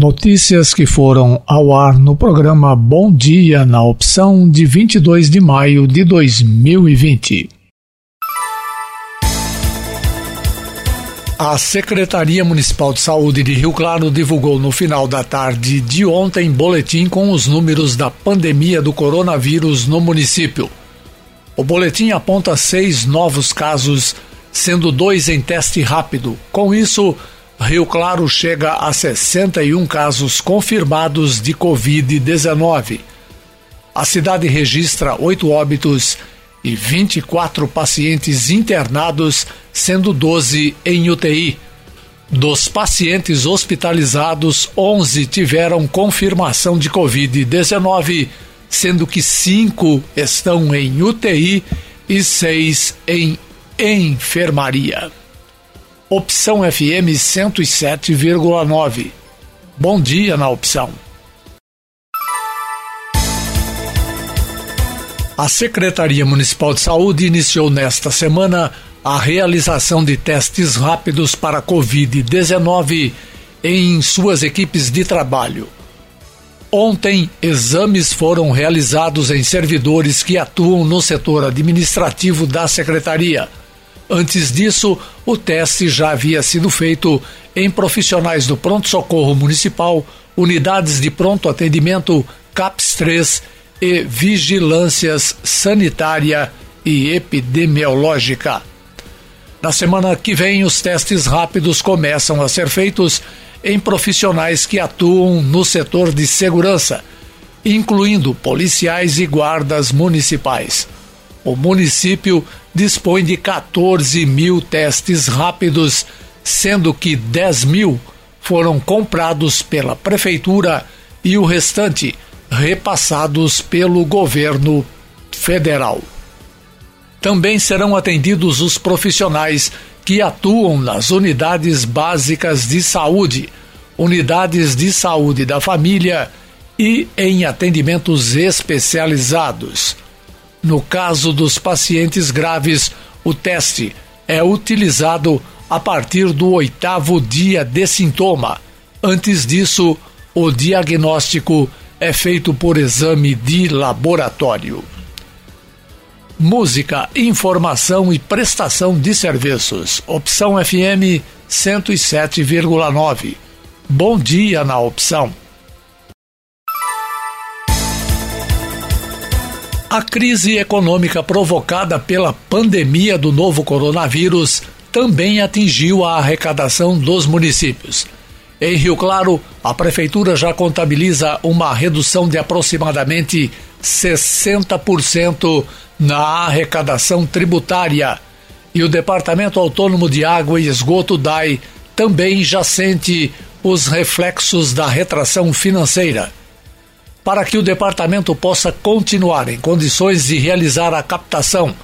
Notícias que foram ao ar no programa Bom Dia na opção de 22 de maio de 2020. A Secretaria Municipal de Saúde de Rio Claro divulgou no final da tarde de ontem boletim com os números da pandemia do coronavírus no município. O boletim aponta seis novos casos, sendo dois em teste rápido. Com isso, Rio Claro chega a 61 casos confirmados de Covid-19. A cidade registra oito óbitos e 24 pacientes internados, sendo 12 em UTI. Dos pacientes hospitalizados, 11 tiveram confirmação de Covid-19, sendo que cinco estão em UTI e seis em enfermaria. Opção FM 107,9. Bom dia na opção. A Secretaria Municipal de Saúde iniciou nesta semana a realização de testes rápidos para Covid-19 em suas equipes de trabalho. Ontem, exames foram realizados em servidores que atuam no setor administrativo da Secretaria Antes disso, o teste já havia sido feito em profissionais do pronto-socorro municipal, unidades de pronto atendimento, CAPS 3 e vigilâncias sanitária e epidemiológica. Na semana que vem, os testes rápidos começam a ser feitos em profissionais que atuam no setor de segurança, incluindo policiais e guardas municipais. O município dispõe de 14 mil testes rápidos, sendo que 10 mil foram comprados pela Prefeitura e o restante repassados pelo governo federal. Também serão atendidos os profissionais que atuam nas unidades básicas de saúde, unidades de saúde da família e em atendimentos especializados. No caso dos pacientes graves, o teste é utilizado a partir do oitavo dia de sintoma. Antes disso, o diagnóstico é feito por exame de laboratório. Música, informação e prestação de serviços. Opção FM 107,9. Bom dia na opção. A crise econômica provocada pela pandemia do novo coronavírus também atingiu a arrecadação dos municípios. Em Rio Claro, a prefeitura já contabiliza uma redução de aproximadamente 60% na arrecadação tributária. E o Departamento Autônomo de Água e Esgoto DAI também já sente os reflexos da retração financeira para que o departamento possa continuar em condições de realizar a captação,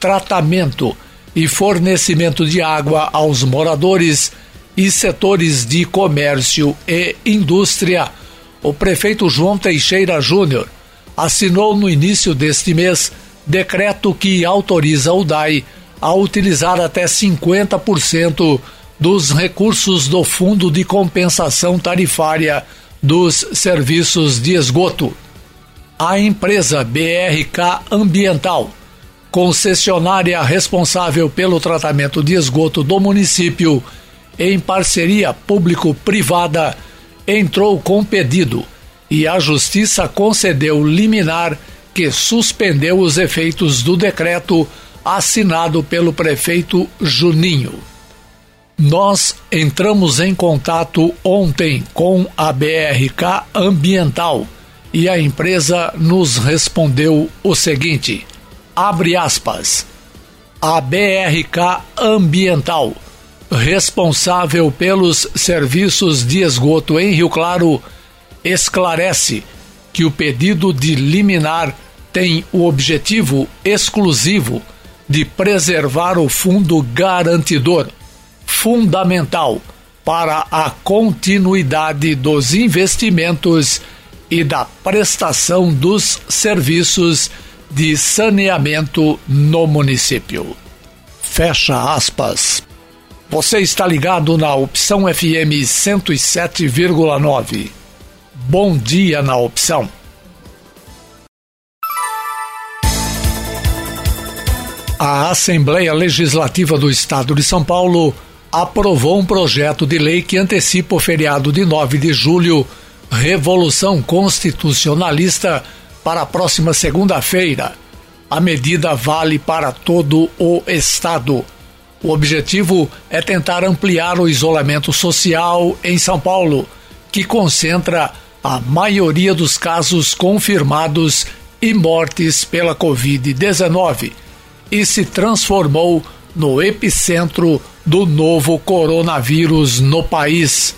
tratamento e fornecimento de água aos moradores e setores de comércio e indústria. O prefeito João Teixeira Júnior assinou no início deste mês decreto que autoriza o DAI a utilizar até 50% dos recursos do Fundo de Compensação Tarifária dos serviços de esgoto. A empresa BRK Ambiental, concessionária responsável pelo tratamento de esgoto do município, em parceria público-privada, entrou com pedido e a Justiça concedeu liminar que suspendeu os efeitos do decreto assinado pelo prefeito Juninho. Nós entramos em contato ontem com a BRK Ambiental e a empresa nos respondeu o seguinte: abre aspas. A BRK Ambiental, responsável pelos serviços de esgoto em Rio Claro, esclarece que o pedido de liminar tem o objetivo exclusivo de preservar o fundo garantidor fundamental para a continuidade dos investimentos e da prestação dos serviços de saneamento no município. Fecha aspas. Você está ligado na Opção FM 107,9. Bom dia na Opção. A Assembleia Legislativa do Estado de São Paulo aprovou um projeto de lei que antecipa o feriado de 9 de julho, Revolução Constitucionalista, para a próxima segunda-feira. A medida vale para todo o Estado. O objetivo é tentar ampliar o isolamento social em São Paulo, que concentra a maioria dos casos confirmados e mortes pela Covid-19 e se transformou no epicentro do novo coronavírus no país.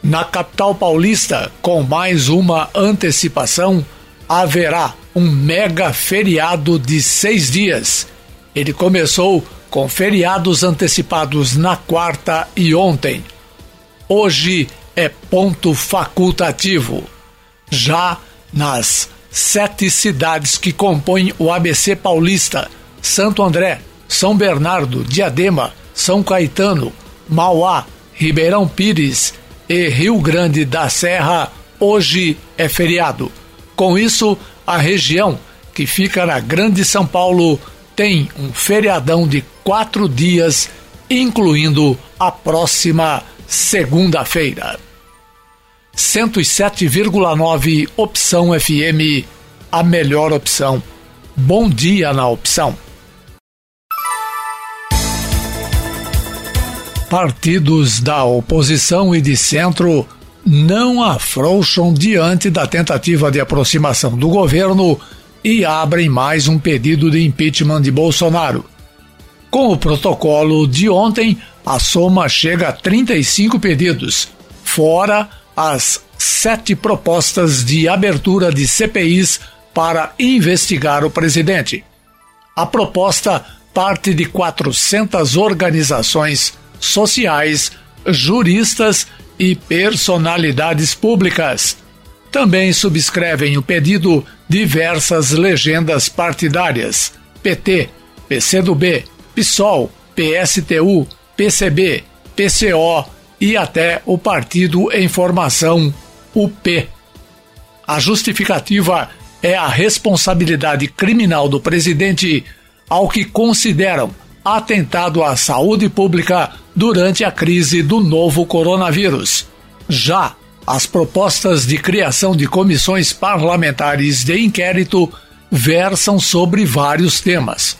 Na capital paulista, com mais uma antecipação, haverá um mega feriado de seis dias. Ele começou com feriados antecipados na quarta e ontem. Hoje é ponto facultativo. Já nas sete cidades que compõem o ABC paulista: Santo André, São Bernardo, Diadema, São Caetano, Mauá, Ribeirão Pires e Rio Grande da Serra, hoje é feriado. Com isso, a região que fica na Grande São Paulo tem um feriadão de quatro dias, incluindo a próxima segunda-feira. 107,9 Opção FM, a melhor opção. Bom dia na opção. Partidos da oposição e de centro não afrouxam diante da tentativa de aproximação do governo e abrem mais um pedido de impeachment de Bolsonaro. Com o protocolo de ontem, a soma chega a 35 pedidos, fora as sete propostas de abertura de CPIs para investigar o presidente. A proposta parte de 400 organizações sociais, juristas e personalidades públicas também subscrevem o pedido diversas legendas partidárias: PT, PCdoB, PSOL, PSTU, PCB, PCO e até o Partido em Formação, UP. A justificativa é a responsabilidade criminal do presidente ao que consideram atentado à saúde pública durante a crise do novo coronavírus. Já as propostas de criação de comissões parlamentares de inquérito versam sobre vários temas.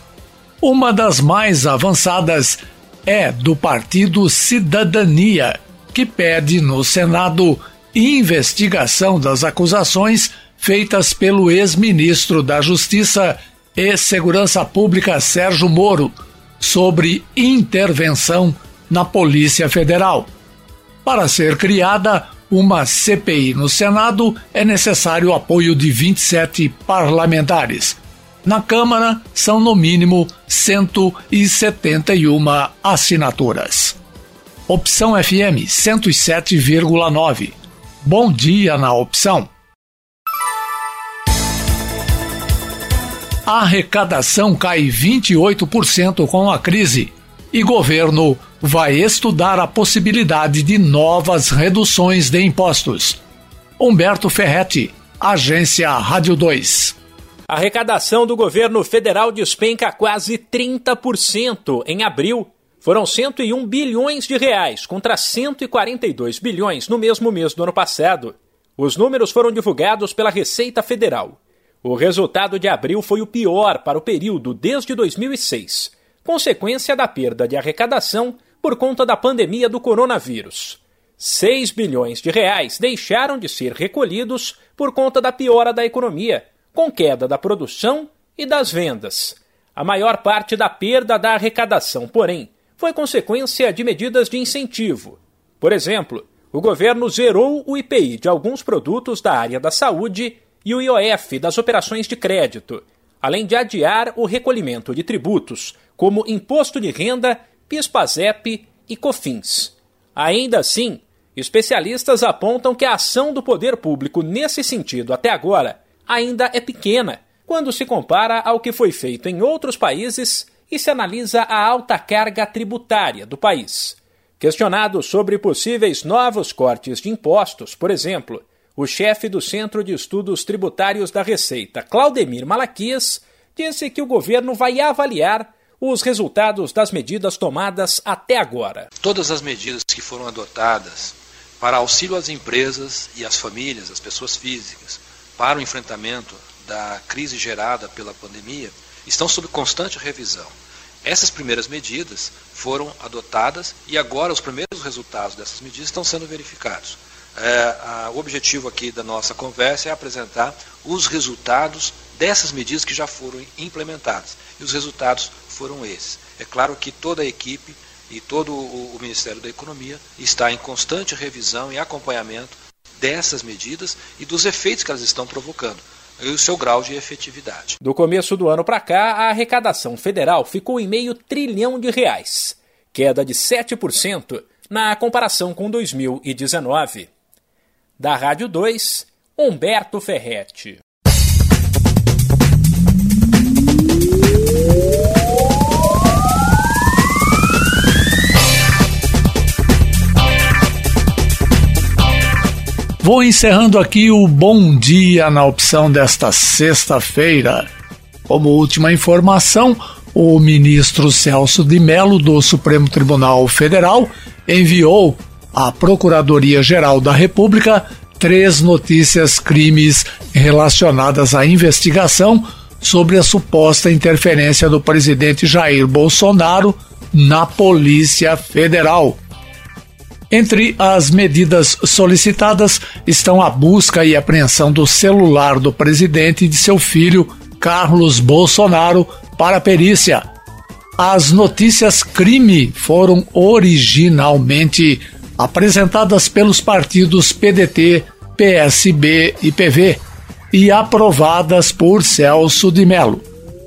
Uma das mais avançadas é do Partido Cidadania, que pede no Senado investigação das acusações feitas pelo ex-ministro da Justiça e Segurança Pública Sérgio Moro sobre intervenção na Polícia Federal. Para ser criada uma CPI no Senado, é necessário o apoio de 27 parlamentares. Na Câmara, são no mínimo 171 assinaturas. Opção FM 107,9. Bom dia na opção. A arrecadação cai 28% com a crise e governo vai estudar a possibilidade de novas reduções de impostos. Humberto Ferretti, Agência Rádio 2. A arrecadação do governo federal despenca quase 30% em abril. Foram 101 bilhões de reais contra 142 bilhões no mesmo mês do ano passado. Os números foram divulgados pela Receita Federal. O resultado de abril foi o pior para o período desde 2006, consequência da perda de arrecadação por conta da pandemia do coronavírus. 6 bilhões de reais deixaram de ser recolhidos por conta da piora da economia, com queda da produção e das vendas. A maior parte da perda da arrecadação, porém, foi consequência de medidas de incentivo. Por exemplo, o governo zerou o IPI de alguns produtos da área da saúde e o IOF das operações de crédito, além de adiar o recolhimento de tributos, como imposto de renda PIS/PASEP e COFINS. Ainda assim, especialistas apontam que a ação do poder público nesse sentido até agora ainda é pequena quando se compara ao que foi feito em outros países e se analisa a alta carga tributária do país. Questionado sobre possíveis novos cortes de impostos, por exemplo, o chefe do Centro de Estudos Tributários da Receita, Claudemir Malaquias, disse que o governo vai avaliar os resultados das medidas tomadas até agora. Todas as medidas que foram adotadas para auxílio às empresas e às famílias, às pessoas físicas, para o enfrentamento da crise gerada pela pandemia, estão sob constante revisão. Essas primeiras medidas foram adotadas e agora os primeiros resultados dessas medidas estão sendo verificados. É, a, o objetivo aqui da nossa conversa é apresentar os resultados dessas medidas que já foram implementadas. E os resultados foram esses. É claro que toda a equipe e todo o, Ministério da Economia está em constante revisão e acompanhamento dessas medidas e dos efeitos que elas estão provocando e o seu grau de efetividade. Do começo do ano para cá, a arrecadação federal ficou em meio trilhão de reais, queda de 7% na comparação com 2019. Da Rádio 2, Humberto Ferretti. Vou encerrando aqui o bom dia na opção desta sexta-feira. Como última informação, o ministro Celso de Mello do Supremo Tribunal Federal enviou à Procuradoria-Geral da República três notícias crimes relacionadas à investigação sobre a suposta interferência do presidente Jair Bolsonaro na Polícia Federal. Entre as medidas solicitadas estão a busca e apreensão do celular do presidente e de seu filho, Carlos Bolsonaro, para perícia. As notícias crime foram originalmente apresentadas pelos partidos PDT, PSB e PV e aprovadas por Celso de Mello.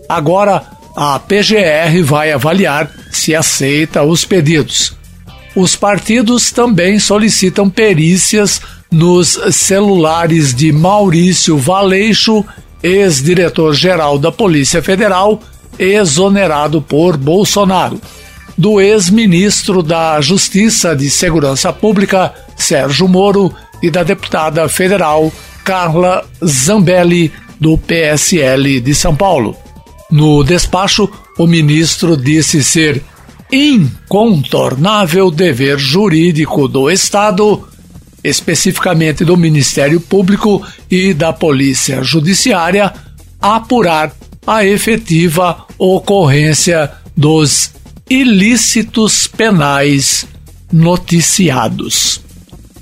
Agora, a PGR vai avaliar se aceita os pedidos. Os partidos também solicitam perícias nos celulares de Maurício Valeixo, ex-diretor-geral da Polícia Federal, exonerado por Bolsonaro, do ex-ministro da Justiça de Segurança Pública, Sérgio Moro, e da deputada federal Carla Zambelli, do PSL de São Paulo. No despacho, o ministro disse ser incontornável dever jurídico do Estado, especificamente do Ministério Público e da Polícia Judiciária, apurar a efetiva ocorrência dos ilícitos penais noticiados.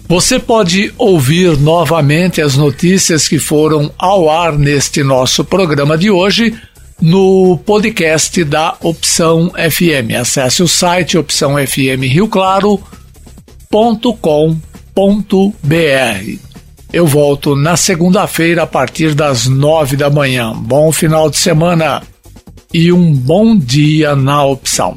Você pode ouvir novamente as notícias que foram ao ar neste nosso programa de hoje no podcast da Opção FM. Acesse o site opçãofmrioclaro.com.br. Eu volto na segunda-feira a partir das nove da manhã. Bom final de semana e um bom dia na opção.